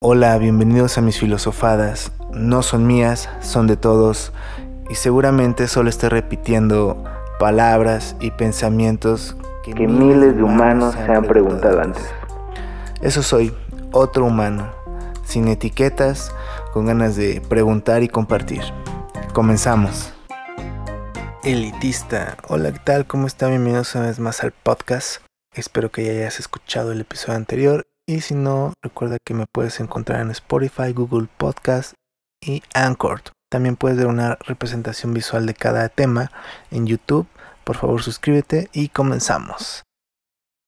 Hola, bienvenidos a mis filosofadas. No son mías, son de todos y seguramente solo estoy repitiendo palabras y pensamientos que, miles de humanos se han preguntado antes. Eso soy, otro humano, sin etiquetas, con ganas de preguntar y compartir. Comenzamos. Elitista, hola, ¿qué tal? ¿Cómo está? Bienvenidos una vez más al podcast. Espero que ya hayas escuchado el episodio anterior y si no, recuerda que me puedes encontrar en Spotify, Google Podcast y Anchor. También puedes ver una representación visual de cada tema en YouTube. Por favor, suscríbete y comenzamos.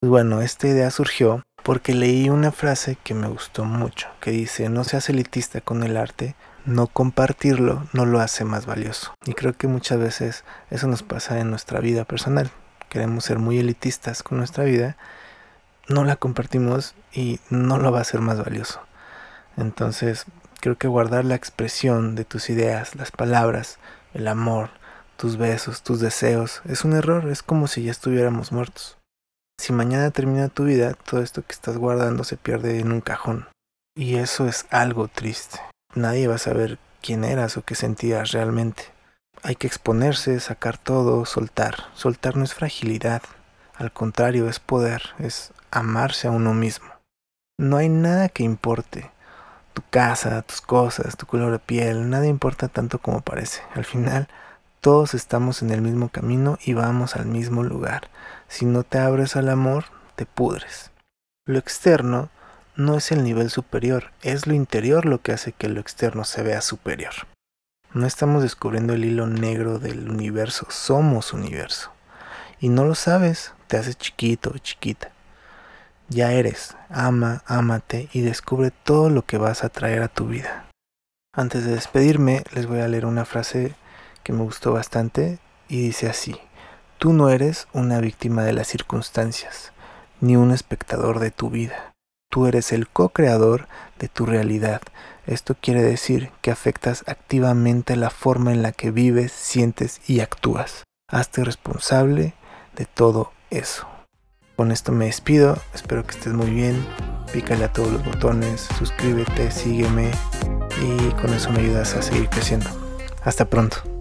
Pues bueno, esta idea surgió porque leí una frase que me gustó mucho, que dice, no seas elitista con el arte, no compartirlo no lo hace más valioso. Y creo que muchas veces eso nos pasa en nuestra vida personal. Queremos ser muy elitistas con nuestra vida no la compartimos y no lo va a hacer más valioso. Entonces, creo que guardar la expresión de tus ideas, las palabras, el amor, tus besos, tus deseos, es un error, es como si ya estuviéramos muertos. Si mañana termina tu vida, todo esto que estás guardando se pierde en un cajón. Y eso es algo triste. Nadie va a saber quién eras o qué sentías realmente. Hay que exponerse, sacar todo, soltar. Soltar no es fragilidad, al contrario, es poder, es amarse a uno mismo. No hay nada que importe. Tu casa, tus cosas, tu color de piel, nada importa tanto como parece. Al final, todos estamos en el mismo camino y vamos al mismo lugar. Si no te abres al amor, te pudres. Lo externo no es el nivel superior, es lo interior lo que hace que lo externo se vea superior. No estamos descubriendo el hilo negro del universo, somos universo. Y no lo sabes, te haces chiquito chiquita. Ya eres, ama, ámate y descubre todo lo que vas a traer a tu vida. Antes de despedirme, les voy a leer una frase que me gustó bastante y dice así, tú no eres una víctima de las circunstancias, ni un espectador de tu vida. Tú eres el co-creador de tu realidad. Esto quiere decir que afectas activamente la forma en la que vives, sientes y actúas. Hazte responsable de todo eso. Con esto me despido, espero que estés muy bien, pícale a todos los botones, suscríbete, sígueme y con eso me ayudas a seguir creciendo. Hasta pronto.